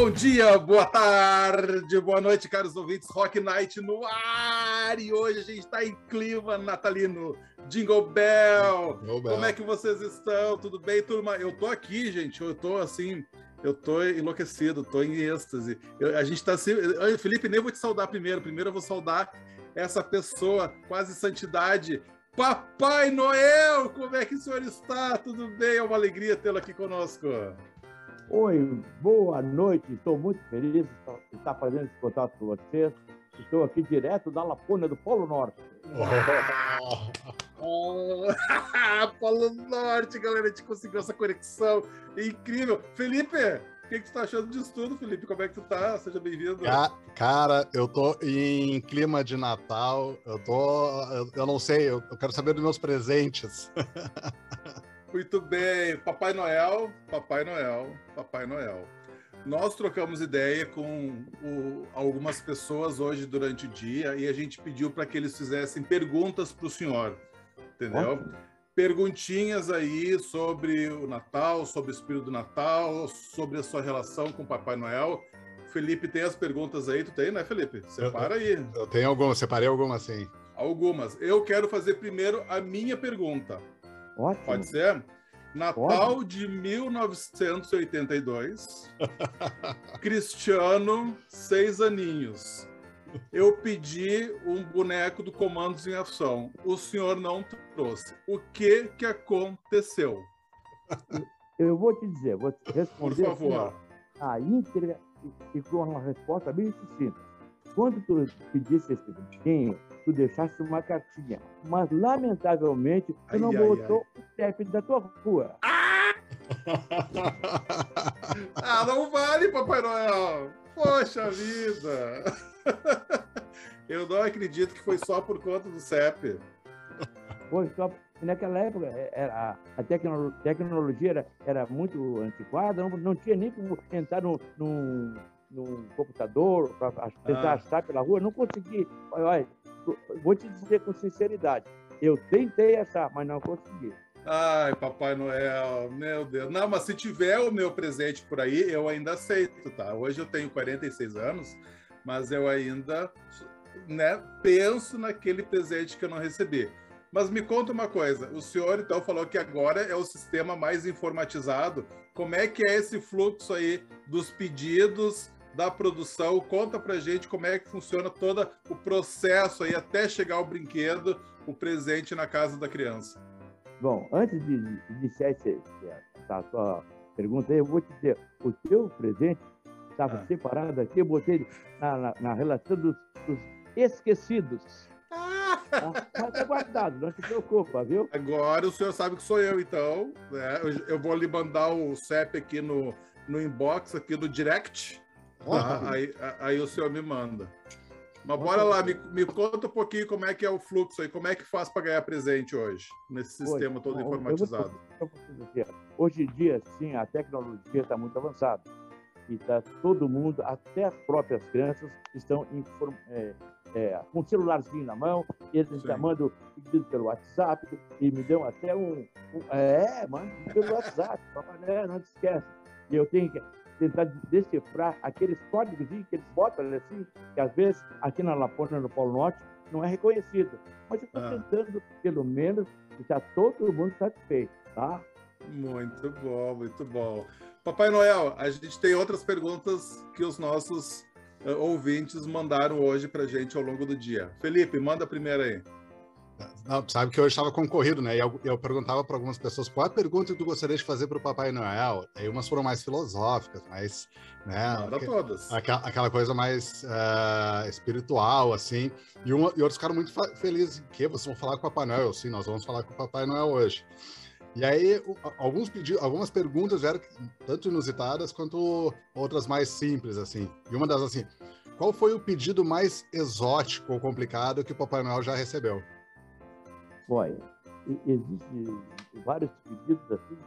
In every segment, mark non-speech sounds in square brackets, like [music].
Bom dia, boa tarde, boa noite, caros ouvintes. Rock Night no ar! E hoje a gente está em clima natalino. Jingle Bell. Jingle Bell! Como é que vocês estão? Tudo bem, turma? Eu tô aqui, gente. Eu tô assim, eu tô enlouquecido, tô em êxtase. Eu, a gente tá assim. Felipe, nem vou te saudar primeiro. Primeiro eu vou saudar essa pessoa, quase santidade. Papai Noel, como é que o senhor está? Tudo bem? É uma alegria tê-lo aqui conosco. Oi, boa noite. Estou muito feliz de estar fazendo esse contato com vocês. Estou aqui direto da Lapônia do Polo Norte. [laughs] Oh. Polo Norte, galera, a gente conseguiu essa conexão incrível. Felipe, o que, que tu tá achando disso tudo, Felipe? Como é que tu tá? Seja bem-vindo. Cara, eu tô em clima de Natal. Eu tô. Eu, eu não sei, eu, eu quero saber dos meus presentes. [laughs] Muito bem, Papai Noel, Papai Noel, Papai Noel. Nós trocamos ideia com o, algumas pessoas hoje durante o dia e a gente pediu para que eles fizessem perguntas para o senhor, entendeu? Perguntinhas aí sobre o Natal, sobre o espírito do Natal, sobre a sua relação com o Papai Noel. Felipe tem as perguntas aí, tu tem, né, Felipe? Separa aí. Eu tenho algumas, separei algumas sim. Algumas. Eu quero fazer primeiro a minha pergunta. Ótimo. Pode ser? Natal Pode. de 1982. [laughs] Cristiano, seis aninhos. Eu pedi um boneco do Comandos em Ação. O senhor não trouxe. O que que aconteceu? Eu vou te dizer, vou te responder. Por favor. Assim, a íntegra e com uma resposta bem sucinta. Quando tu pedisse esse brinquinho, tu deixaste uma cartinha. Mas, lamentavelmente, tu não ai, botou ai. o CEP da tua rua. Ah! [laughs] ah, não vale, Papai Noel! Poxa vida! Eu não acredito que foi só por conta do CEP. Foi só naquela época é, era, a tecno, tecnologia era, era muito antiquada, não, não tinha nem como entrar no computador para tentar ah. achar pela rua, não consegui. Olha, vou te dizer com sinceridade, eu tentei achar, mas não consegui. Ai, Papai Noel, meu Deus. Não, mas se tiver o meu presente por aí, eu ainda aceito, tá? Hoje eu tenho 46 anos, mas eu ainda né, penso naquele presente que eu não recebi. Mas me conta uma coisa, o senhor então falou que agora é o sistema mais informatizado. Como é que é esse fluxo aí dos pedidos da produção. Conta pra gente como é que funciona todo o processo aí até chegar o brinquedo, o presente na casa da criança. Bom, antes de iniciar essa sua pergunta aí, eu vou te dizer, o teu presente estava ah. separado aqui, eu botei na, na, na relação dos, dos esquecidos. Ah. Mas tá guardado, não se preocupa, viu? Agora o senhor sabe que sou eu, então. Né? Eu, eu vou lhe mandar o CEP aqui no, no inbox aqui do direct. Ah, aí, aí o senhor me manda. Mas bora lá, me, me, conta um pouquinho como é que é o fluxo aí, como é que faz para ganhar presente hoje, nesse sistema hoje, todo informatizado. hoje em dia, sim, a tecnologia está muito avançada. E tá, todo mundo, até as próprias crianças, estão é, é, com um celularzinho na mão, e eles já mandam pedido pelo WhatsApp, e me dão até um. um é, mano, pelo WhatsApp, [laughs] papai, não te esquece. E eu tenho que tentar decifrar aqueles códigos que eles botam assim, que às vezes aqui na Lapônia, no Polo Norte, não é reconhecido. Mas eu estou ah. tentando, pelo menos, deixar todo mundo satisfeito, tá? Muito bom, muito bom. Papai Noel, a gente tem outras perguntas que os nossos uh, ouvintes mandaram hoje para gente ao longo do dia. Felipe, manda a primeira aí. Não, sabe que hoje estava concorrido, né? E eu, eu perguntava para algumas pessoas qual a pergunta que tu gostaria de fazer para o Papai Noel. Aí umas foram mais filosóficas, mais. Né, Manda todas. Aquela, aquela, coisa mais uh, espiritual, assim. E, uma, e outros ficaram muito felizes que vocês vão falar com o Papai Noel. Sim, nós vamos falar com o Papai Noel hoje. E aí, alguns pedidos, algumas perguntas eram tanto inusitadas quanto outras mais simples, assim. E uma das assim, qual foi o pedido mais exótico ou complicado que o Papai Noel já recebeu? Olha, existem vários pedidos assim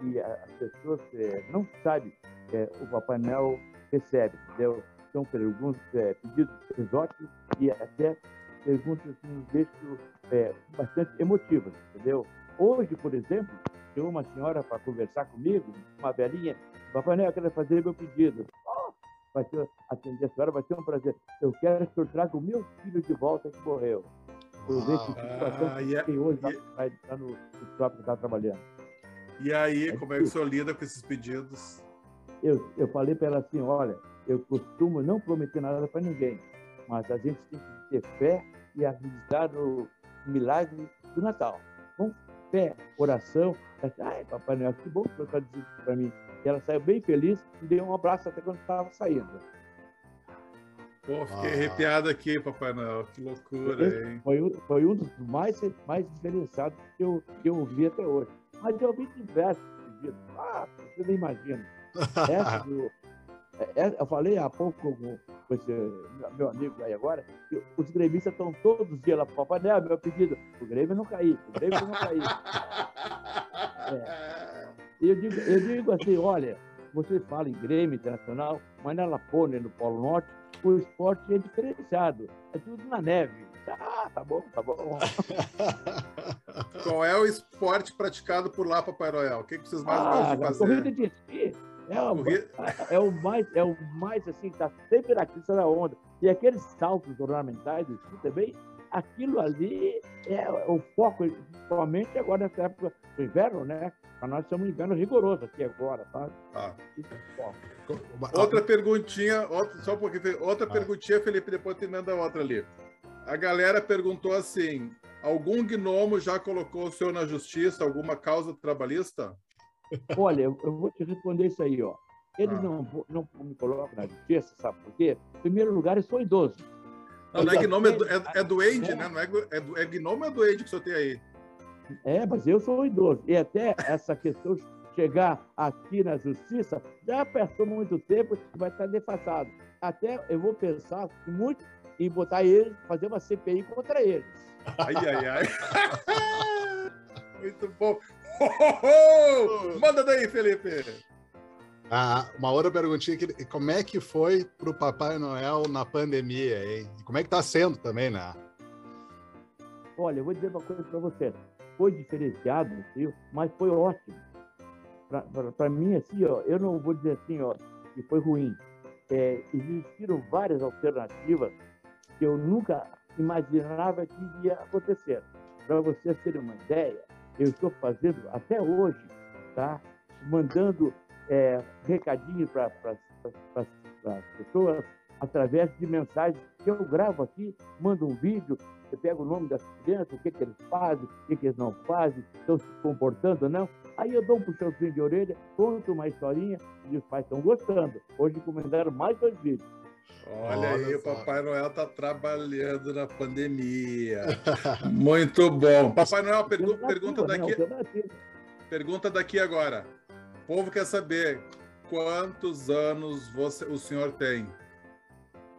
que as pessoas é, não sabem é, o Papai Noel recebe, entendeu? São perguntas, é, pedidos exóticos e até perguntas que nos deixam é, bastante emotivas, entendeu? Hoje, por exemplo, tem uma senhora para conversar comigo, uma velhinha, Papai Noel, quer fazer meu pedido. Oh, vai ter, atender a senhora, vai ser um prazer. Eu quero que o senhor traga o meu filho de volta que morreu. Ah, que e hoje no, no shopping que está trabalhando. E aí, É como é que o senhor lida com esses pedidos? Eu, eu falei para ela assim, olha, eu costumo não prometer nada para ninguém, mas a gente tem que ter fé e acreditar no milagre do Natal. Com fé, oração. Ai, Papai Noel, que bom que o senhor está dizendo isso para mim. E ela saiu bem feliz e deu um abraço até quando estava saindo. Pô, fiquei Ah. arrepiado aqui, Papai Noel. Que loucura, hein? Foi, um- foi um dos mais, mais diferenciados que eu, que eu ouvi até hoje. Mas eu ouvi diversos pedidos. Ah, você nem imagina. [laughs] Essa do- é- é- eu falei há pouco com, com esse meu- amigo aí agora, que os gremistas estão todos os dias lá para Papai Noel, meu pedido, o Grêmio não cair, o Grêmio não cair. E [laughs] eu digo, eu digo assim, olha, você fala em Grêmio Internacional, mas na Lapônia, no Polo Norte, o esporte é diferenciado, é tudo na neve. Ah, tá bom, tá bom. [laughs] Qual é o esporte praticado por lá, Papai Noel? O que, que vocês mais Ah, gostam de fazer? corrida de esqui é o, Corrida- [laughs] é o mais, é o mais assim, tá sempre na crista da onda. E aqueles saltos ornamentais do esqui também, aquilo ali é o foco, principalmente agora nessa época do inverno, né? Para nós estamos um inverno rigoroso aqui agora, tá? Ah. Isso é o foco. Outra perguntinha, outra, só um pouquinho. Fe- Outra Ah. perguntinha, Felipe, depois tu emenda outra ali. A galera perguntou assim: algum gnomo já colocou o senhor na justiça, alguma causa trabalhista? Olha, eu, vou te responder isso aí, ó. Eles Ah. não, não me colocam na justiça, sabe por quê? Em primeiro lugar, eu sou idoso. Não, não é Olha, gnomo, é, é, é é- duende, né? Não é, é, é gnomo ou é duende que o senhor tem aí? É, mas eu sou idoso. E até essa questão de chegar aqui na justiça já passou muito tempo e vai estar defasado. Até eu vou pensar muito em botar eles, fazer uma CPI contra eles. Ai, ai, ai. [laughs] Muito bom. Manda daí, Felipe. Ah, uma outra perguntinha, que, como é que foi pro Papai Noel na pandemia, hein? E Como é que tá sendo também, né? Olha, eu vou dizer uma coisa para você. Foi diferenciado, mas foi ótimo. Para mim, assim, ó, eu não vou dizer assim, ó, que foi ruim. É, existiram várias alternativas que eu nunca imaginava que iria acontecer. Para vocês terem uma ideia, eu estou fazendo até hoje, tá? Mandando é, recadinho para as pessoas através de mensagens que eu gravo aqui, mando um vídeo, você pega o nome das crianças, o que, que eles fazem, o que, que eles não fazem, estão se comportando ou não. Aí eu dou um puxãozinho de orelha, conto uma historinha e os pais estão gostando. Hoje encomendaram mais dois vídeos. Olha, Olha aí, o. Papai Noel tá trabalhando na pandemia. Muito bom. Papai Noel, pergu- pergunta daqui, pergunta daqui agora. O povo quer saber quantos anos você, o senhor tem.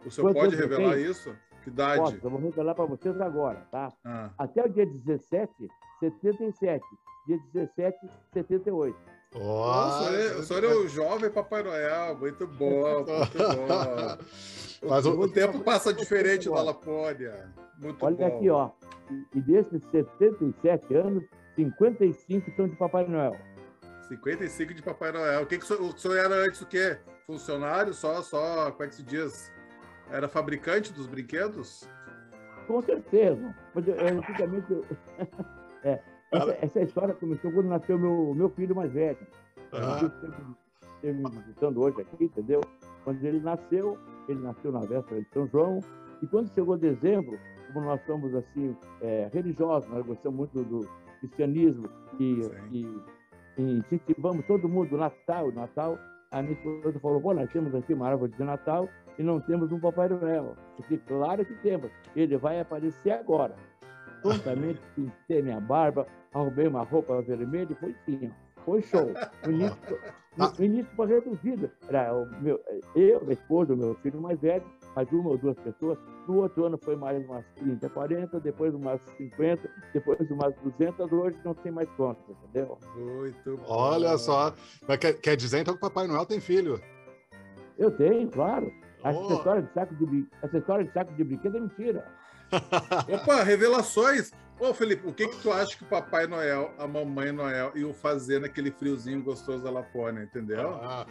O senhor Quantos pode revelar isso? Que idade? Posso, eu vou revelar para vocês agora, tá? Ah, Até o dia 17, 77. Dia 17, 78. Nossa, o senhor é- o senhor é o jovem Papai Noel. Muito bom, [laughs] muito bom. Mas o, o- tempo passa diferente na Lapônia. Muito Olha bom. aqui, ó. E, e desses 77 anos, 55 são de Papai Noel. 55 de Papai Noel. O que, que o, senhor, o senhor era antes o quê? Funcionário? Só, só, como é que se diz? Era fabricante dos brinquedos? Com certeza. Mas eu, eu, antigamente, eu- [laughs] é, essa, essa história começou quando nasceu meu, meu filho mais velho. Ah. Eu sempre esteve me visitando hoje aqui, entendeu? Quando ele nasceu, ele nasceu na véspera de São João, e quando chegou dezembro, como nós somos assim, é, religiosos, nós gostamos muito do cristianismo e, e, e incentivamos todo mundo, Natal, Natal, a minha esposa falou, pô, nós temos aqui uma árvore de Natal e não temos um Papai Noel. Eu claro que temos, ele vai aparecer agora. Prontamente [laughs] pintei minha barba, arrumei uma roupa vermelha e foi sim. Foi show. No início, no, [laughs] no início foi reduzido. Era o meu, eu, minha esposa, o meu filho mais velho, mais uma ou duas pessoas. No outro ano foi mais umas 30, 40, depois umas 50, depois umas 200. Hoje não tem mais conta, entendeu? Muito bom. Olha só. Mas quer, quer dizer então que o Papai Noel tem filho? Eu tenho, claro. Essa, Oh. história de saco de, essa história de saco de brinquedo é mentira. Opa, revelações. Ô, Felipe, o que que tu acha que o Papai Noel, a Mamãe Noel iam fazer naquele friozinho gostoso da Lapônia, entendeu? Ah,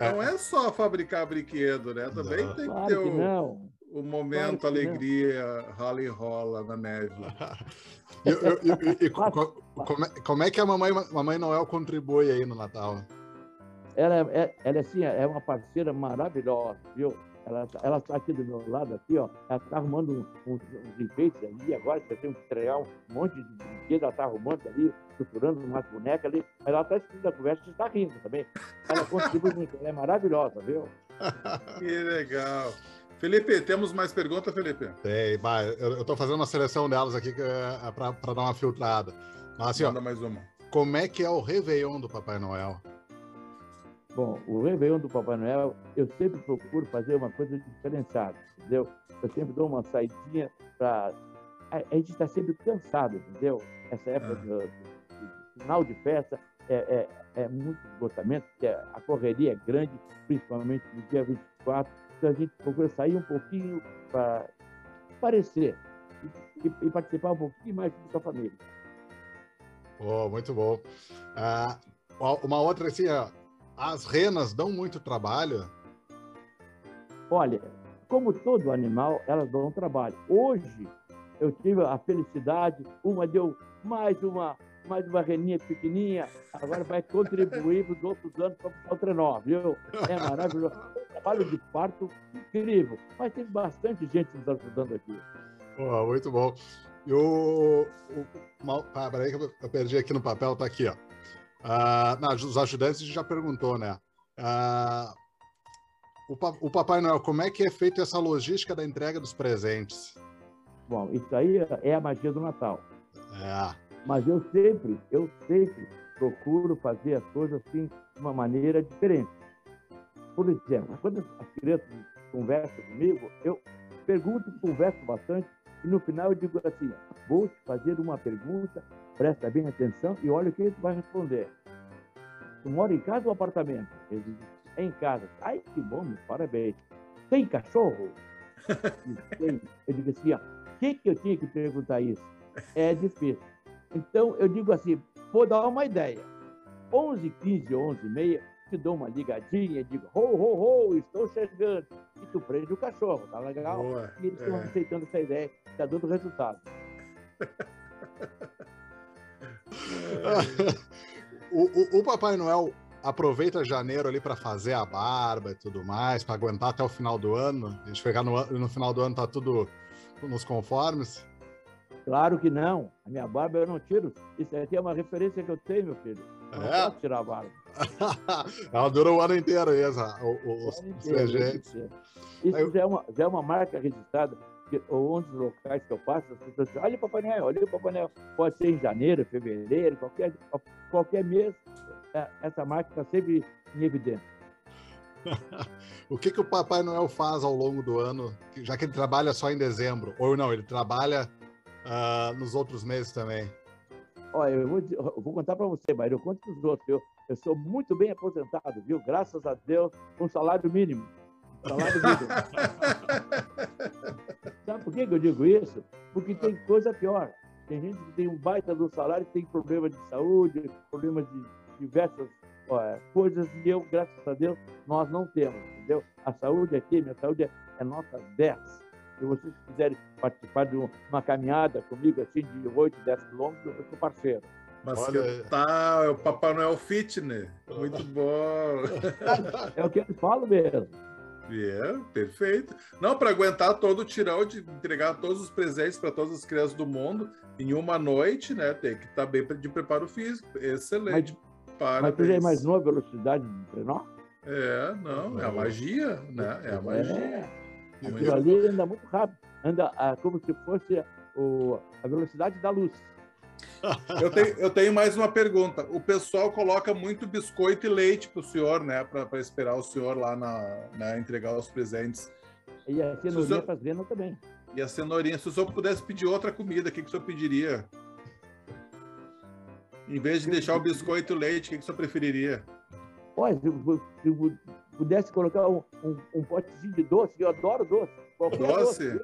Não é só fabricar brinquedo, né? Também Não. tem que Claro ter que o, não. o momento Claro não. alegria, rala e rola na neve. [laughs] E, e- e- e co- co- como, é, como é que a mamãe, mamãe Noel contribui aí no Natal? Ela é, ela é assim, é uma parceira maravilhosa, viu? Ela, tá- ela está aqui do meu lado, aqui, ó. Ela está arrumando um- uns, uns enfeites ali, agora que eu tenho que entregar um monte de brinquedo, ela está arrumando ali, costurando umas bonecas ali. Mas ela está escutando a conversa e está rindo também. Ela contribui muito, ela é maravilhosa, viu? [laughs] Que legal. Felipe, temos mais perguntas, Felipe? Tem, vai, eu, eu tô fazendo uma seleção delas aqui que é para dar uma filtrada. Mas assim, ó, Manda mais uma. como é que é o Réveillon do Papai Noel? Bom, o Réveillon do Papai Noel, eu sempre procuro fazer uma coisa diferenciada, entendeu? Eu sempre dou uma saidinha para. A, gente está sempre cansado, entendeu? Essa época Ah. do, do final de festa é, é, é muito esgotamento, porque a correria é grande, principalmente no dia 24. Então a gente procura sair um pouquinho para parecer e, e participar um pouquinho mais com a família. Oh, muito bom. Ah, uma outra assim, ó, as renas dão muito trabalho. Olha, como todo animal, elas dão trabalho. Hoje, eu tive a felicidade, uma deu mais uma, mais uma reninha pequenininha, agora vai contribuir para os outros anos para o trenó, viu? É maravilhoso. Um trabalho de parto incrível, mas tem bastante gente nos ajudando aqui. Oh, muito bom. E o. o ah, peraí que eu eu perdi aqui no papel, tá aqui, ó. Ah, não, os ajudantes a gente já perguntou, né? Ah, o, o Papai Noel, como é que é feita essa logística da entrega dos presentes? Bom, isso aí é a magia do Natal. É. Mas eu sempre, eu sempre procuro fazer as coisas assim de uma maneira diferente. Por exemplo, quando as crianças conversam comigo, eu pergunto, converso bastante, e no final eu digo assim: vou te fazer uma pergunta, presta bem atenção e olha o que ele vai responder. Tu mora em casa ou apartamento? Ele diz: é em casa. Ai, que bom, meu, parabéns. Tem cachorro? [laughs] Tem. Eu digo assim: ó, o que, que eu tinha que perguntar isso? É difícil. Então, eu digo assim, vou dar uma ideia. 11, 15, 11 e meia, te dou uma ligadinha e digo, ho, ho, ho, estou chegando. E tu prende o cachorro, tá legal? Boa. E eles estão É. aceitando essa ideia, está dando resultado. [laughs] [laughs] o, o- o Papai Noel aproveita janeiro ali para fazer a barba e tudo mais, para aguentar até o final do ano. A gente chegar no, no final do ano tá tudo nos conformes. Claro que não. A minha barba eu não tiro. Isso aqui é uma referência que eu tenho, meu filho. Eu não É? posso tirar a barba. [laughs] Ela dura o ano inteiro essa, o, o, regentes. pode ter. Isso é uma, já é uma marca registrada. Que, onde os locais que eu passo, as pessoas dizem, olha o Papai Noel, olha o Papai Noel. Pode ser em janeiro, fevereiro, qualquer, qualquer mês, é, essa marca está sempre em evidência. [laughs] O que, que o Papai Noel faz ao longo do ano, já que ele trabalha só em dezembro? Ou não, ele trabalha ah, nos outros meses também. Olha, eu vou, eu vou contar para você, mas eu conto para os outros. Eu, eu sou muito bem aposentado, viu? Graças a Deus, com salário mínimo. Salário mínimo. [laughs] Sabe por que eu digo isso? Porque tem coisa pior. Tem gente que tem um baita do salário e tem problema de saúde, problemas de diversas ó, coisas, e eu, graças a Deus, nós não temos, entendeu? A saúde aqui, minha saúde é, é nota 10. Se vocês quiserem participar de uma caminhada comigo, assim, de 8, 10 quilômetros, eu sou parceiro. Mas Olha tal? É o Papai Noel Fitness. Muito bom. É o que eu falo mesmo. É, perfeito. Não, para aguentar todo o tirão de entregar todos os presentes para todas as crianças do mundo em uma noite, né? Tem que estar bem de preparo físico. Excelente. Mas tu Parabéns. já imaginou a velocidade de trenó? É, não, é a magia, né? É a magia. É, aquilo ali anda muito rápido. Anda ah, como se fosse o, a velocidade da luz. Eu tenho, eu tenho mais uma pergunta. O pessoal coloca muito biscoito e leite para o senhor, né? Para esperar o senhor lá na, né, entregar os presentes. E a senhor- cenourinha as renas também. E a cenourinha. Se o senhor pudesse pedir outra comida, o que, que o senhor pediria? Em vez de deixar o biscoito e o leite, o que, que o senhor preferiria? Olha, se eu, se eu pudesse colocar um, um, um potezinho de doce, eu adoro doce. Doce? doce.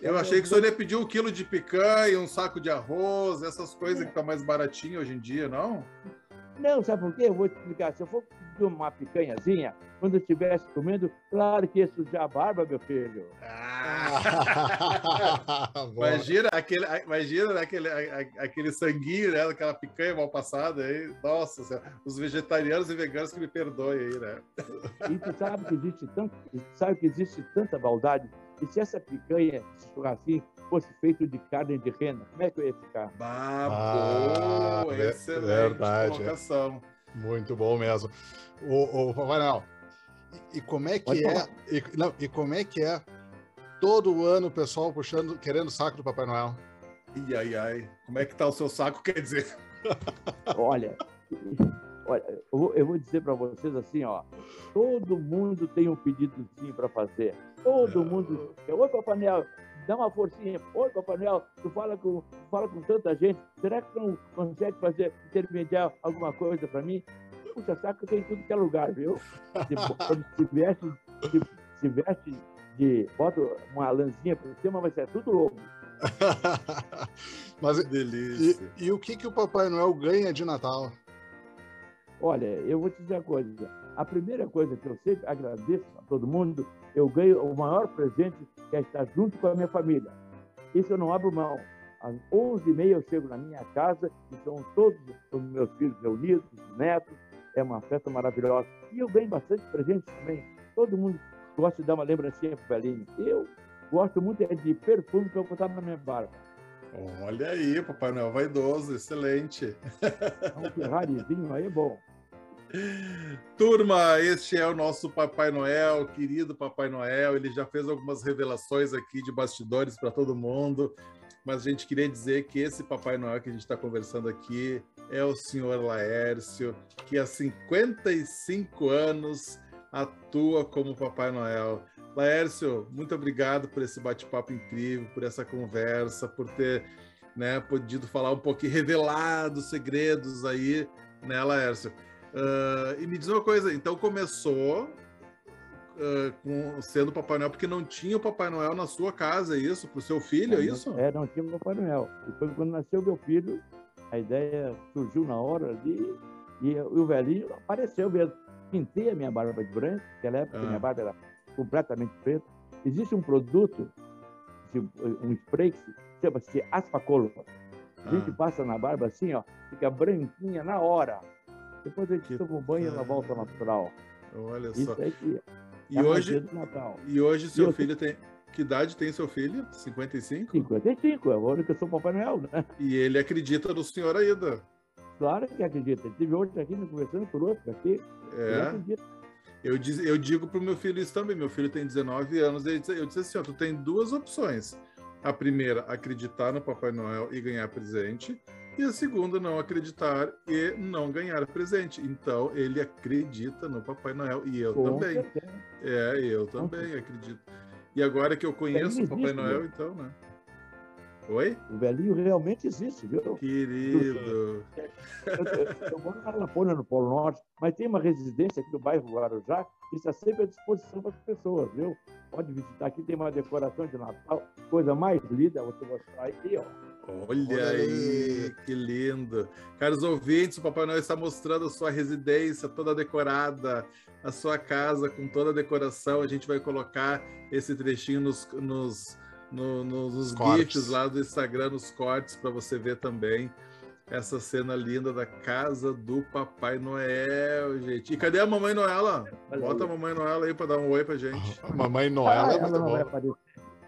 Eu achei que o senhor ia pedir um quilo de picanha, um saco de arroz, essas coisas que tá mais baratinho hoje em dia, não? Não, sabe por quê? Eu vou te explicar. Se eu for pedir uma picanhazinha, quando eu estivesse comendo, claro que isso já barba, meu filho. Ah. [laughs] [laughs] imagina aquele, imagina aquele, aquele sanguinho, né? Aquela picanha mal passada aí. Nossa, os vegetarianos e veganos que me perdoem aí, né? E tu sabe que existe tanto, sabe que existe tanta maldade. E se essa picanha, esse churrasquinho, fosse feito de carne de rena, como é que eu ia ficar? Ah, boa, excelente verdade, colocação. É. Muito bom mesmo. O, o Papai Noel, e, e como é que é? E, não, e como é que é todo ano o pessoal puxando, querendo o saco do Papai Noel? Ai, ai, ai. Como é que tá o seu saco, quer dizer? [laughs] Olha, olha eu, vou, eu vou dizer para vocês assim, ó. Todo mundo tem um pedidozinho para fazer. Todo é. mundo. Oi, Papai Noel, dá uma forcinha. Oi, Papai Noel, tu fala com, fala com tanta gente. Será que não consegue fazer intermediar alguma coisa para mim? Puxa, saco tem tudo que é lugar, viu? Se, se veste, se, se veste de. Bota uma lãzinha por cima, mas é tudo louco. mas, [laughs] Delícia. E, e, o que, que o Papai Noel ganha de Natal? Olha, eu vou te dizer uma coisa. A primeira coisa que eu sempre agradeço a todo mundo, eu ganho o maior presente que é estar junto com a minha família. Isso eu não abro mão. Às 11h30 eu chego na minha casa e são todos os meus filhos reunidos, os netos, é uma festa maravilhosa. E eu ganho bastante presente também. Todo mundo gosta de dar uma lembrancinha pro velhinho. Eu gosto muito é de perfume que eu botar na minha barba. Olha aí, Papai Noel vaidoso, excelente. Um Ferrarizinho aí é bom. Turma, este é o nosso Papai Noel, querido Papai Noel. Ele já fez algumas revelações aqui de bastidores para todo mundo, mas a gente queria dizer que esse Papai Noel que a gente está conversando aqui é o senhor Laércio, que há 55 anos atua como Papai Noel. Laércio, muito obrigado por esse bate-papo incrível, por essa conversa, por ter né, podido falar um pouquinho, revelado segredos aí, né, Laércio? Uh, e me diz uma coisa, então começou uh, com, sendo Papai Noel porque não tinha o Papai Noel na sua casa, é isso? Para o seu filho, é, é isso? É, não tinha o Papai Noel. Depois, quando nasceu meu filho, a ideia surgiu na hora ali e, e o velhinho apareceu mesmo. Pintei a minha barba de branco, naquela época ah. minha barba era completamente preta. Existe um produto, um spray que chama-se Aspacolo. A gente ah. passa na barba assim, ó, fica branquinha na hora. Depois a gente que... toma um banho e ela volta natural. Olha Isso só. Aqui, e, é hoje, e hoje seu e filho tem, que idade tem seu filho? 55? 55, é o único que eu sou Papai Noel, né? E ele acredita no senhor ainda. Claro que acredita. Ele teve hoje aqui me conversando por outro aqui. É. Eu, diz, eu digo pro meu filho isso também. Meu filho tem 19 anos. Disse, eu disse assim: ó, tu tem duas opções. A primeira, acreditar no Papai Noel e ganhar presente. E a segunda, não acreditar e não ganhar presente. Então, ele acredita no Papai Noel. E eu Com também. Certeza. É, eu também acredito. E agora que eu conheço o Papai Noel, então, né? Oi? O velhinho realmente existe, viu? Querido. Eu, eu moro na Lapônia, no Polo Norte, mas tem uma residência aqui no bairro Guarujá que está sempre à disposição para as pessoas, viu? Pode visitar aqui, tem uma decoração de Natal, coisa mais linda, vou te mostrar aqui, ó. Olha, Olha aí, que lindo. Caros ouvintes, o Papai Noel está mostrando a sua residência toda decorada, a sua casa com toda a decoração. A gente vai colocar esse trechinho nos, nos, no, nos GIFs lá do Instagram, nos cortes, para você ver também essa cena linda da casa do Papai Noel, gente. E cadê a Mamãe Noela? Bota a Mamãe Noela aí para dar um oi pra gente. [laughs] Mamãe Noela ah, é muito bom.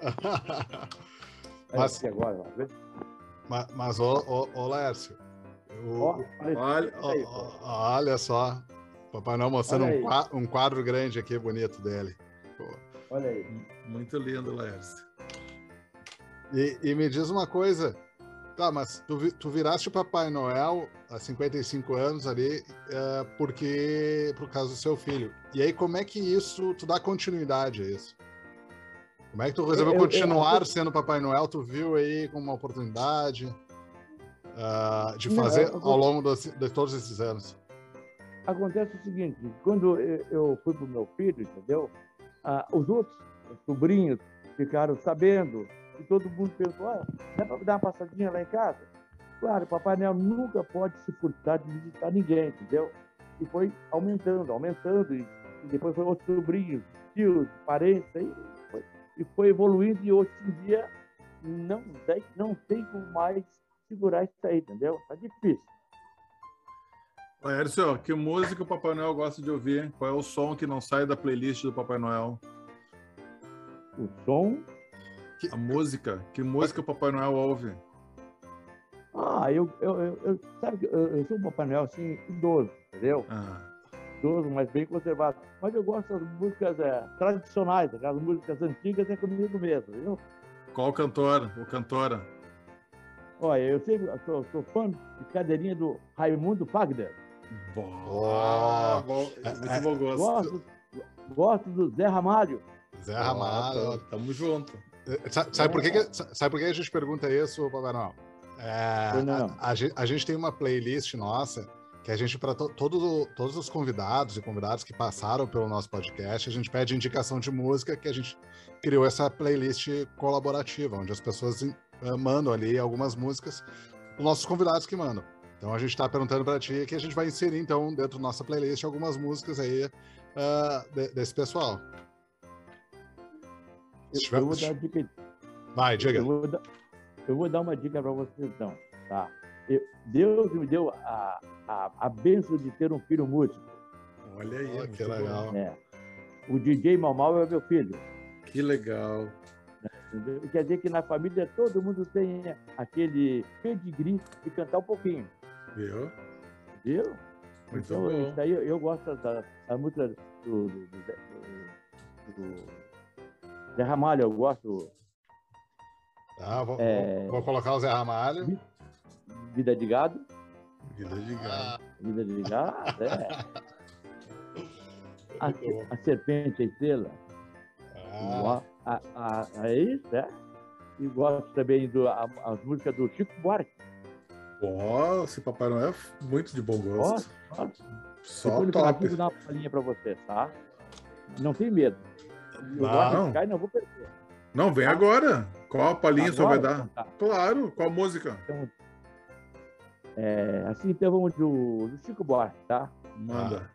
[laughs] mas, agora, mas, mas ô, ô, ô Lércio, o, olha, olha só, Papai Noel mostrando um quadro, um quadro, grande aqui, bonito dele. Pô. Olha aí. Muito lindo, Lércio. E, e, me diz uma coisa, tá, mas tu, tu viraste o Papai Noel há 55 anos ali, é, porque por causa do seu filho. E aí, como é que isso, tu dá continuidade a isso? Como é que tu resolveu eu, continuar eu, sendo Papai Noel? Tu viu aí como uma oportunidade uh, de fazer não, ao longo de, de todos esses anos? Acontece o seguinte, quando eu fui pro meu filho, entendeu? Ah, os outros os sobrinhos ficaram sabendo, e todo mundo perguntou, ah, dá para dar uma passadinha lá em casa? Claro, Papai Noel nunca pode se furtar de visitar ninguém, entendeu? E foi aumentando, aumentando, e, depois foi outros sobrinhos, tios, parentes, aí e foi evoluindo, e hoje em dia não, não tem como mais segurar isso aí, entendeu? Tá difícil. Edson, que música o Papai Noel gosta de ouvir? Qual é o som que não sai da playlist do Papai Noel? O som? A música. Que música o Papai Noel ouve? Ah, eu, eu, eu, eu sabe, eu, eu, sou um Papai Noel assim, idoso, entendeu? Ah. Idoso, mas bem conservado. Mas eu gosto das músicas é, tradicionais, aquelas músicas antigas é comigo mesmo, viu? Qual cantor ou cantora? Olha, eu sempre sou, sou fã de cadeirinha do Raimundo Fagner. Boa! Bom, muito bom gosto. Gosto, gosto do Zé Ramalho. Zé Ramalho. Ah, tamo junto. É, sabe, sabe, por que, que, sabe por que a gente pergunta isso, Papai Noel? É, a, a, a, gente tem uma playlist nossa que a gente, para to, todo, todos os convidados e convidados que passaram pelo nosso podcast, a gente pede indicação de música que a gente criou essa playlist colaborativa, onde as pessoas uh, mandam ali algumas músicas, os nossos convidados que mandam. Então a gente está perguntando para ti que a gente vai inserir então dentro da nossa playlist algumas músicas aí uh, de, desse pessoal. Eu, eu vou dar dica. Vai, diga. Eu vou dar, eu vou dar uma dica para você então, tá? Eu, Deus me deu a, a, a benção de ter um filho músico. Olha aí, que legal. É. O DJ Mamal é meu filho. Que legal. Quer dizer que na família todo mundo tem aquele pedigree de cantar um pouquinho. Viu? Viu? Muito então, bom. Isso aí eu, eu gosto da, da música do, do, do, do Zé Ramalho, eu gosto. Tá, vou, é, vou, colocar o Zé Ramalho. Vida de gado. Vida de gado. Vida de gado, é. [laughs] A, a serpente, a estrela. Ah. A, a, a, é isso, é. E gosto também das músicas do Chico Buarque. Nossa, Papai Noel é muito de bom gosto. Nossa, nossa. Só Depois top. Eu dar uma palhinha para você, tá? Não tem medo. Eu não. Ficar, não vou perder. Não, vem tá? agora. Qual a palhinha você vai dar? Tá. Claro, qual música? Então, é, assim, então vamos do, do Chico Buarque, tá? Manda.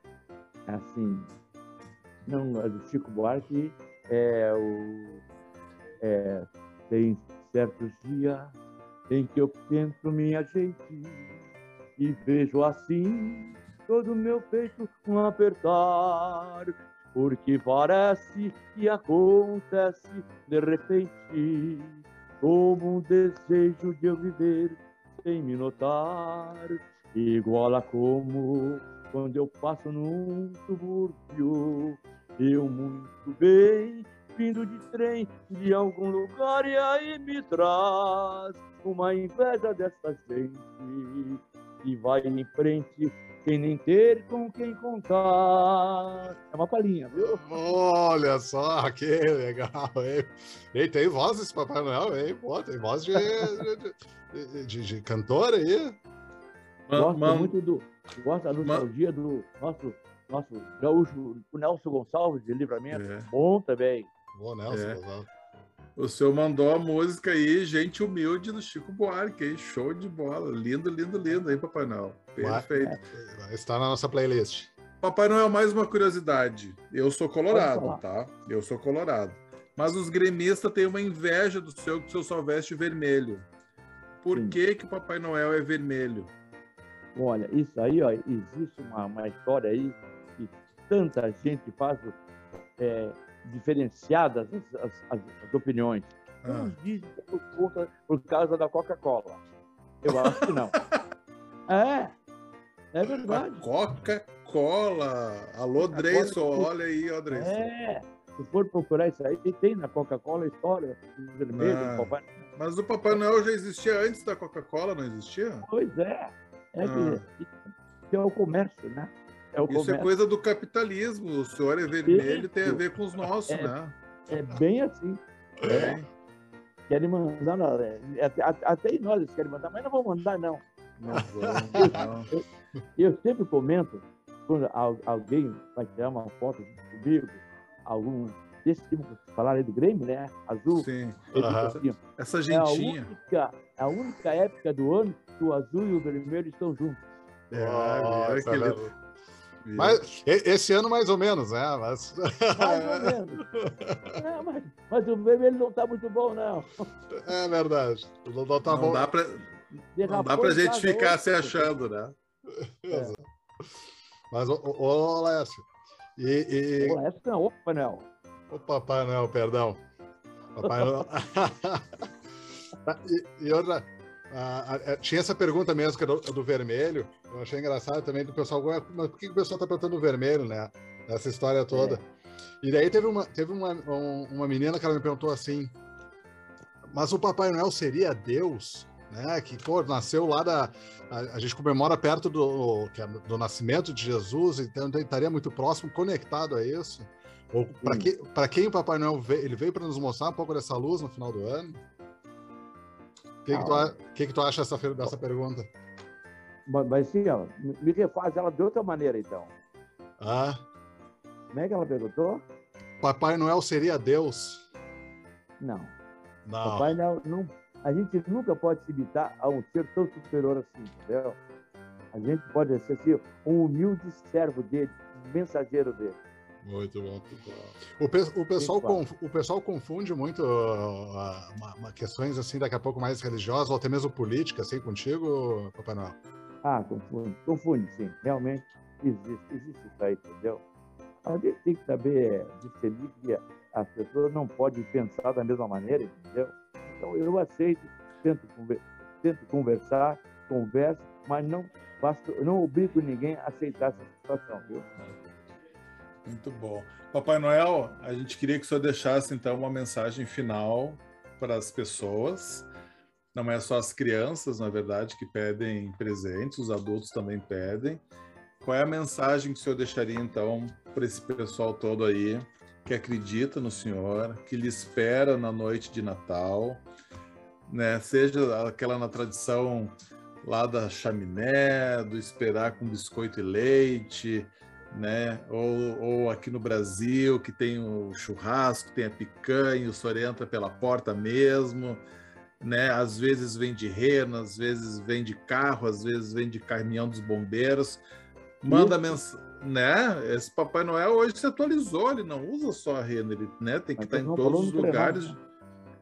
Assim, não, do Chico Buarque é o. É, tem certos dias em que eu penso minha gente e vejo assim todo o meu peito um apertar, porque parece que acontece de repente, como um desejo de eu viver me notar, igual a como quando eu passo num subúrbio, eu muito bem vindo de trem de algum lugar e aí me traz uma inveja dessa gente que vai em frente sem nem ter com quem contar. É uma palhinha, viu? Olha só, que legal, hein? E tem voz esse Papai Noel, hein? Pô, tem voz de, de, de, de cantor aí. Gosto muito do. Gosto da nostalgia do nosso, nosso gaúcho, o Nelson Gonçalves de Livramento. É. Bom também. Boa, Nelson. É. O senhor mandou a música aí, gente humilde do Chico Buarque, hein? Show de bola. Lindo, lindo, lindo, hein, Papai Noel? Perfeito. Está na nossa playlist. Papai Noel, mais uma curiosidade. Eu sou colorado, tá? Eu sou colorado. Mas os gremistas têm uma inveja do seu, que o seu só veste vermelho. Por que, que o Papai Noel é vermelho? Olha, isso aí, ó, existe uma, uma história aí que tanta gente faz é, diferenciadas as, as, as opiniões. Ah. Uns dizem que é por, por causa da Coca-Cola. Eu acho que não. [laughs] é, é verdade. Coca-Cola. Alô, Dreyson, olha aí, ó, Dreyson. É, se for procurar isso aí, tem na Coca-Cola a história vermelho. Ah, Papai... Mas o Papai Noel já existia antes da Coca-Cola, não existia? Pois é. É ah. que, que é o comércio, né? É Isso é coisa do capitalismo. O senhor é vermelho Isso. tem a ver com os nossos, é, né? É bem assim. É. Querem mandar, não, é, até, até nós eles querem mandar, mas não vão mandar, não. Não [laughs] não. Eu, eu, sempre comento, quando alguém vai tirar uma foto comigo, algum desse time que falaram aí do Grêmio, né? Azul. Sim. eu assim, Essa é a gentinha. única, a única época do ano que o azul e o vermelho estão juntos. É, aquele- velho. Mas esse ano mais ou menos, né? Mas... [laughs] Mais ou menos. [laughs] É, mas, mas o vermelho não está muito bom, não. é verdade. Não, não tá não, bom. dá pra, não dá pra gente ficar hoje. se achando, né? [laughs] Exato. Mas, ô, ô, Lécio, e, e, Pô, essa não, opa, Panel. O Papai Noel, perdão. Papai Noel. e, e outra. ah, ah, tinha essa pergunta mesmo, que é do, do vermelho. Eu achei engraçado também do pessoal. "Ué, Mas por que que o pessoal tá perguntando do vermelho, né? Essa história toda. E daí teve uma, teve uma, um- uma menina que ela me perguntou assim: Mas o Papai Noel seria Deus? Né? Que pô, nasceu lá da. A, a gente comemora perto do, que é do nascimento de Jesus, então ele estaria muito próximo, conectado a isso. Ou para Sim. que, quem o Papai Noel veio, ele veio para nos mostrar um pouco dessa luz no final do ano? O que, que, tu, a- que, que tu acha dessa, dessa pergunta? Mas, assim, ó, me refaz ela de outra maneira, então. Ah, Como é que ela perguntou? Papai Noel seria Deus? Não. Não. Papai não, não. A gente nunca pode se imitar a um ser tão superior assim, entendeu? A gente pode ser assim, um humilde servo dele, um mensageiro dele. Muito bom. O, pe- o pessoal, Sim, o pessoal confunde muito uma- uma- questões assim, daqui a pouco mais religiosas, ou até mesmo políticas, assim, contigo, Papai Noel? Ah, confunde, confunde, sim. Realmente existe, existe isso aí, entendeu? A gente tem que saber discernir que as pessoas não podem pensar da mesma maneira, entendeu? Então eu aceito, tento, tento conversar, converso, mas não faço, não obrigo ninguém a aceitar essa situação, viu? Muito bom. Papai Noel, a gente queria que o senhor deixasse então uma mensagem final para as pessoas. Não é só as crianças, na verdade, que pedem presentes, os adultos também pedem. Qual é a mensagem que o senhor deixaria então para esse pessoal todo aí que acredita no senhor, que lhe espera na noite de Natal, né? Seja aquela na tradição lá da chaminé, do esperar com biscoito e leite, né? Ou, ou aqui no Brasil, que tem o churrasco, tem a picanha, o senhor entra pela porta mesmo, né? Às vezes vem de rena, às vezes vem de carro, às vezes vem de caminhão dos bombeiros. Manda mensagem, né? Esse Papai Noel hoje se atualizou, ele não usa só a rena, ele né? tem que estar em não todos os lugares. né?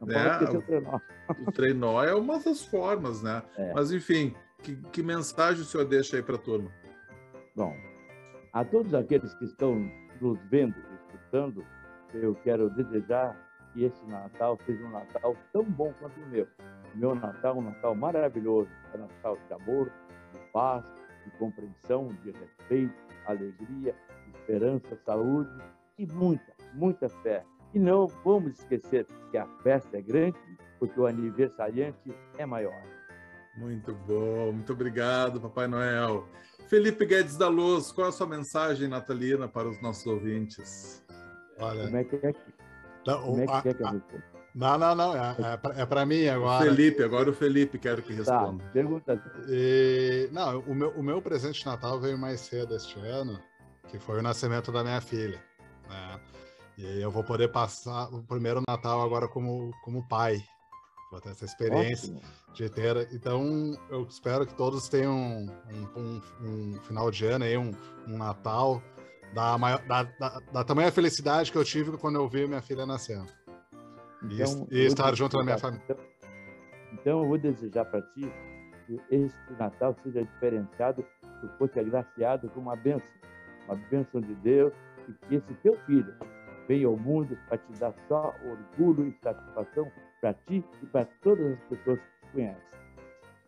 Não né? o trenó. O trenó é uma das formas, né? É. Mas enfim, que, que mensagem o senhor deixa aí para a turma? Bom, a todos aqueles que estão nos vendo, escutando, eu quero desejar que esse Natal seja um Natal tão bom quanto o meu. O meu Natal é um Natal maravilhoso, é um Natal de amor, de paz, de compreensão, de respeito, alegria, esperança, saúde e muita, muita fé. E não vamos esquecer que a festa é grande, porque o aniversariante é maior. Muito bom, muito obrigado, Papai Noel. Felipe Guedes da Luz, qual é a sua mensagem natalina para os nossos ouvintes? Olha, Como é que é que, não, como é a- que, é que eu a- respondo? não, não, não, é, é, pra- é para mim agora. Felipe, agora o Felipe quero que Tá, responda. pergunta. E, não, o meu, o meu presente de Natal veio mais cedo este ano, que foi o nascimento da minha filha. Né? E aí eu vou poder passar o primeiro Natal agora como, como pai. Vou ter essa experiência Ótimo. de ter. Então, eu espero que todos tenham um, um- um final de ano aí, um, um Natal da, maior, da, da, da tamanha felicidade que eu tive quando eu vi minha filha nascendo. E es- e vou estar junto da minha família. Então, então, eu vou desejar para ti que este Natal seja diferenciado, que fosse agraciado com uma bênção, uma bênção de Deus, e que esse teu filho venha ao mundo para te dar só orgulho e satisfação para ti e para todas as pessoas que te conhecem.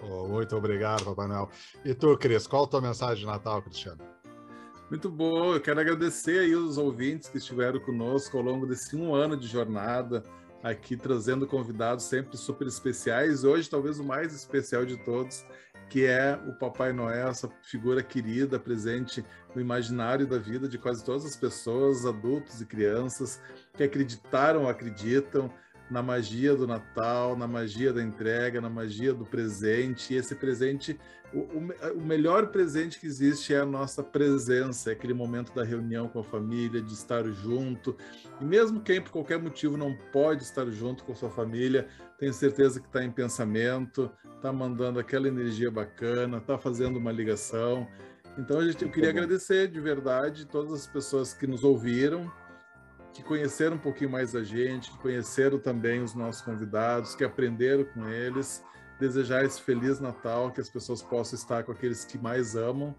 Oh, muito obrigado, Papai Noel. E tu, Cris, qual a tua mensagem de Natal, Cristiano? Muito bom, eu quero agradecer aí os ouvintes que estiveram conosco ao longo desse um ano de jornada, aqui trazendo convidados sempre super especiais. Hoje, talvez o mais especial de todos, que é o Papai Noel, essa figura querida, presente no imaginário da vida de quase todas as pessoas, adultos e crianças, que acreditaram, acreditam, na magia do Natal, na magia da entrega, na magia do presente. E esse presente, o, o, o, melhor presente que existe é a nossa presença, é aquele momento da reunião com a família, de estar junto. E mesmo quem por qualquer motivo não pode estar junto com sua família, tenho certeza que está em pensamento, está mandando aquela energia bacana, está fazendo uma ligação. Então, gente, eu queria agradecer de verdade todas as pessoas que nos ouviram, que conheceram um pouquinho mais da gente, que conheceram também os nossos convidados, que aprenderam com eles. Desejar esse Feliz Natal, que as pessoas possam estar com aqueles que mais amam,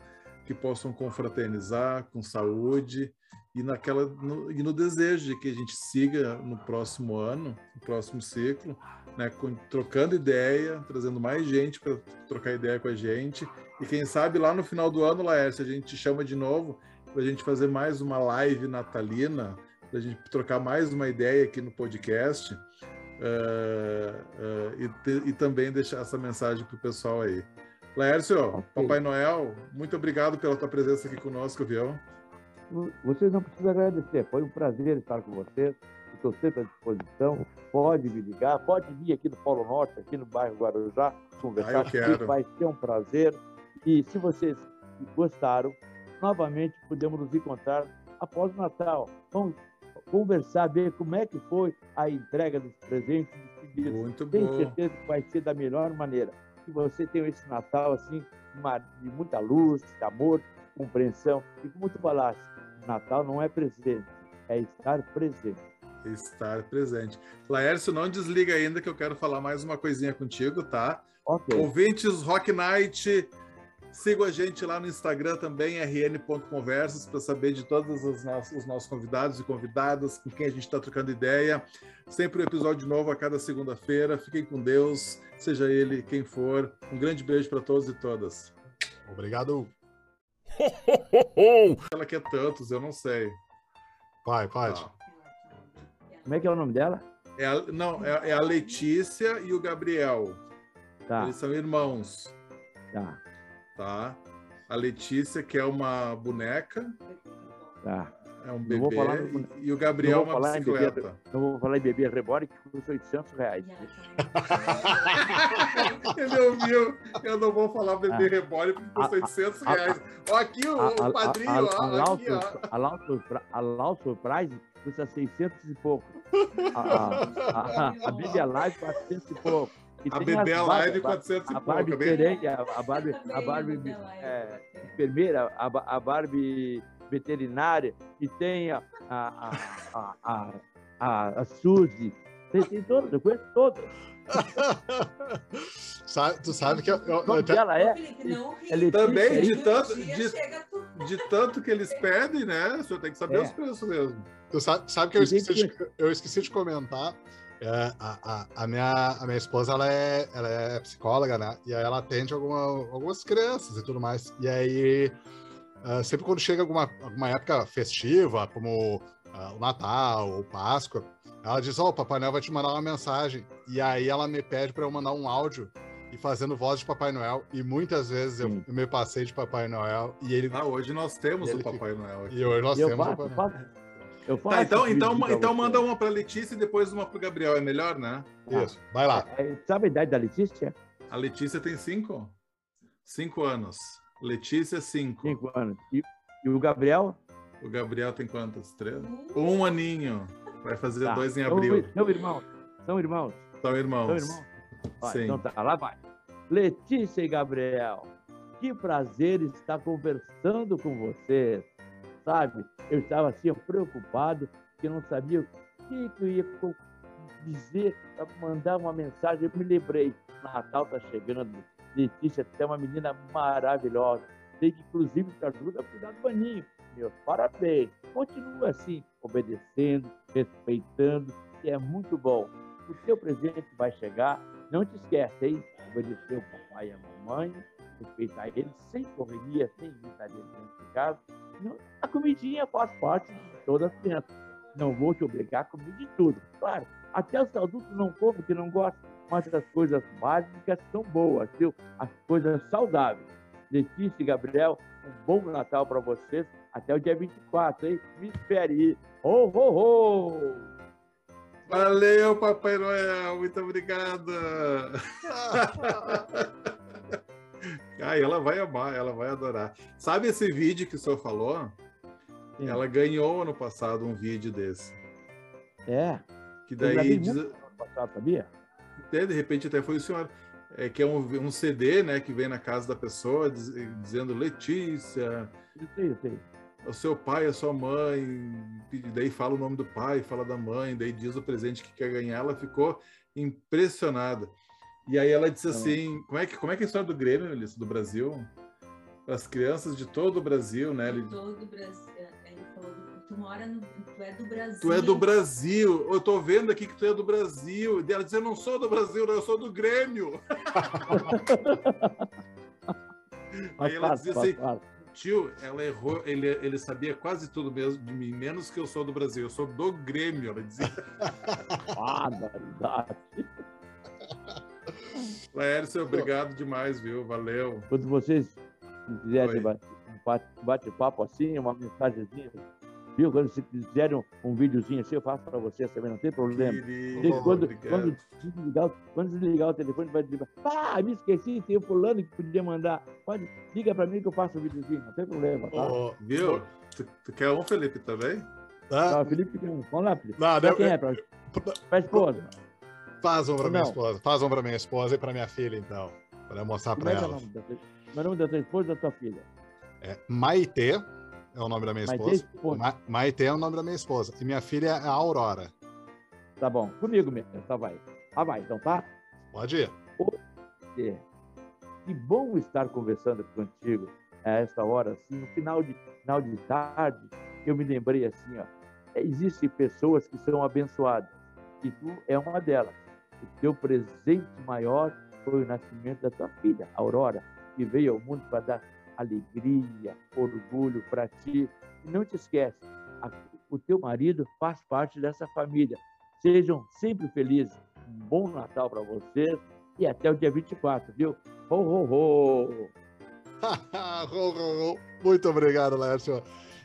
que possam confraternizar com saúde e, naquela, no, e no desejo de que a gente siga no próximo ano, no próximo ciclo, né, com, trocando ideia, trazendo mais gente para trocar ideia com a gente. E quem sabe lá no final do ano, Laércio, a gente chama de novo para a gente fazer mais uma live natalina para a gente trocar mais uma ideia aqui no podcast uh, uh, e, te, e, também deixar essa mensagem para o pessoal aí. Laércio, okay. Papai Noel, muito obrigado pela tua presença aqui conosco, viu? Vocês não precisam agradecer, foi um prazer estar com vocês, estou sempre à disposição, pode me ligar, pode vir aqui no Polo Norte, aqui no bairro Guarujá, conversar ah, comigo, vai ser um prazer. E se vocês gostaram, novamente podemos nos encontrar após o Natal. Vamos conversar, ver como é que foi a entrega dos presentes. Muito Tenho bom. certeza que vai ser da melhor maneira. Que você tenha esse Natal assim, de muita luz, de amor, compreensão. E como tu falaste, Natal não é presente, é estar presente. Estar presente. Laércio, não desliga ainda que eu quero falar mais uma coisinha contigo, tá? Okay. Ouvintes Rock Night, Sigam a gente lá no Instagram também, rn.conversas, para saber de todos os nossos, os nossos convidados e convidadas com quem a gente está trocando ideia. Sempre um episódio novo a cada segunda-feira. Fiquem com Deus, seja ele quem for. Um grande beijo para todos e todas. Obrigado. Ela quer tantos, eu não sei. Vai, pode. Tá. Como é que é o nome dela? É a, não, é, é a Letícia e o Gabriel. Tá. Eles são irmãos. Tá tá? A Letícia, que é uma boneca. Tá. É um bebê. E o Gabriel, uma bicicleta. Bebê, não vou falar em bebê reborn, que custa 800 reais. [laughs] Ele ouviu. Eu não vou falar bebê ah, reborn, porque custa 800 reais. Ó, aqui o, o padrinho. Aqui, ó. A Lau Surprise custa 600 e pouco. A, a, a, a Bíblia Live, 400 e pouco. E a Bebê Live 400 a Barbie Perengue, a, a Barbie, a Barbie é, enfermeira, a, a Barbie veterinária, e tem a, a, a, a, a, a Suzy, tem, tem todas, eu conheço todas. [laughs] sabe, tu sabe que eu, eu, eu até... ela é, é também de tanto de, de, tanto que eles pedem, né? O senhor tem que saber é. os preços mesmo. Tu sabe, sabe que eu esqueci, de, eu esqueci de comentar é, a, a, a, minha, a minha esposa, ela é, ela é psicóloga, né? E aí ela atende alguma, algumas crianças e tudo mais. E aí, uh, sempre quando chega alguma, alguma época festiva, como uh, o Natal ou Páscoa, ela diz, ó, oh, o Papai Noel vai te mandar uma mensagem. E aí ela me pede para eu mandar um áudio e fazendo voz de Papai Noel. E muitas vezes eu, eu, me passei de Papai Noel e ele... Ah, hoje nós temos o Papai fica... Noel aqui. E hoje nós temos o Papai Noel. Eu faço tá, então, então, então manda uma para Letícia e depois uma para o Gabriel, é melhor, né? Isso, vai lá. É, é, sabe a idade da Letícia? A Letícia tem cinco? Cinco anos. Letícia, cinco. Cinco anos. E, e o Gabriel? O Gabriel tem quantos? Três? Um aninho. Vai fazer tá. dois em abril. São irmãos. São irmãos. São irmãos. São irmãos. Sim. Então tá, lá vai. Letícia e Gabriel, que prazer estar conversando com vocês sabe? Eu estava assim preocupado, que não sabia o que, eu ia dizer, mandar uma mensagem. Eu me lembrei, Natal está chegando, Letícia é uma menina maravilhosa, sei que inclusive te ajuda a cuidar do baninho. Meus parabéns. Continua assim, obedecendo, respeitando, que é muito bom. O seu presente vai chegar, não te esquece, hein? Obedecer o papai e a mamãe, respeitar eles sem correria, sem brincadeira dentro de casa a comidinha faz parte de todas as crianças. Não vou te obrigar a comer de tudo. Claro, até os adultos não comem, que não gostam, mas as coisas básicas são boas, viu? As coisas saudáveis. Letícia e Gabriel, um bom Natal para vocês. Até o dia 24, hein? Me espere. Ho, ho, ho! Valeu, Papai Noel. Muito obrigada. [laughs] ah, ela vai amar, ela vai adorar. Sabe esse vídeo que o senhor falou? Sim. Ela ganhou ano passado um vídeo desse. É. Que daí diz... ano passado, sabia? É, de repente até foi o senhor. É, que é um, um CD, né, que vem na casa da pessoa diz, dizendo Letícia. Eu sei, eu sei o seu pai, a sua mãe, daí fala o nome do pai, fala da mãe, daí diz o presente que quer ganhar, ela ficou impressionada. E aí ela disse assim, como é que, como é, que é a história do Grêmio, Melissa, do Brasil? As crianças de todo o Brasil, né? De todo o Brasil. Ele falou, tu mora no, tu é do Brasil. Tu é do Brasil. Eu tô vendo aqui que tu é do Brasil. E ela diz, eu não sou do Brasil, eu sou do Grêmio. [laughs] aí ela dizia assim, tio, ela errou, ele, ele sabia quase tudo mesmo de mim, menos que eu sou do Brasil, eu sou do Grêmio, ela dizia. ah, verdade. Laércio, obrigado demais, viu? Valeu. Quando vocês quiserem um bate-papo assim, uma mensagenzinha, Viu? Quando vocês quiserem um videozinho assim, eu faço para vocês também, não tem problema. Querido, quando, quando, desligar, quando desligar o telefone, vai dizer, ah, me esqueci, tem o fulano que podia mandar. Pode, liga para mim que eu faço o videozinho, não tem problema, tá? Oh, viu? Tu, tu, quer um, Felipe, também? Ah. Não, Felipe quer um. Vamos lá, Felipe. Não, pra quem é? Pra, pra esposa. Faz um para minha esposa. Faz um para minha esposa e para minha filha, então. Para mostrar para ela. Como é o nome da tua esposa e da tua filha? É Maitê é o nome da minha esposa. Ma Maite é o nome da minha esposa. E minha filha é a Aurora. Tá bom, comigo mesmo, tá vai. Ah, vai, então tá? Pode ir. É. Que bom estar conversando contigo a essa hora, assim, no final de, final de tarde, eu me lembrei assim, ó, existem pessoas que são abençoadas, e tu é uma delas. O teu presente maior foi o nascimento da tua filha, Aurora, que veio ao mundo para dar alegria, orgulho para ti. E não te esquece, o teu marido faz parte dessa família. Sejam sempre felizes. Um bom Natal para vocês e até o dia 24, viu? Ho, ho, ho! [laughs] ho, ho, ho. Muito obrigado, Lércio.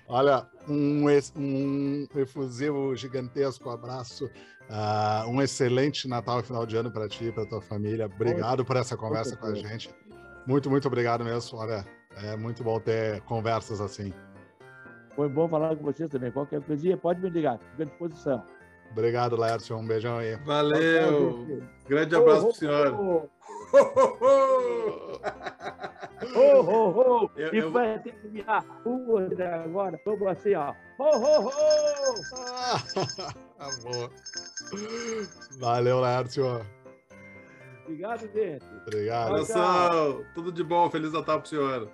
Olha, um, um efusivo, gigantesco abraço. Uh, um excelente Natal e final de ano para ti e para tua família. Obrigado por essa conversa com a gente. Muito, muito obrigado mesmo. Olha, é muito bom ter conversas assim. Foi bom falar com vocês também. Qualquer coisinha, pode me ligar. Fico à disposição. Obrigado, Lércio. Um beijão aí. Valeu. Grande abraço oh, pro senhor. Oh, oh, oh. Eu, e eu... vai ter que virar o agora. Vamos assim, ó. Oh, oh, oh. Amor. Valeu, Lércio. Obrigado, gente. Obrigado. Tchau, tchau. Tudo de bom. Feliz Natal pro senhor.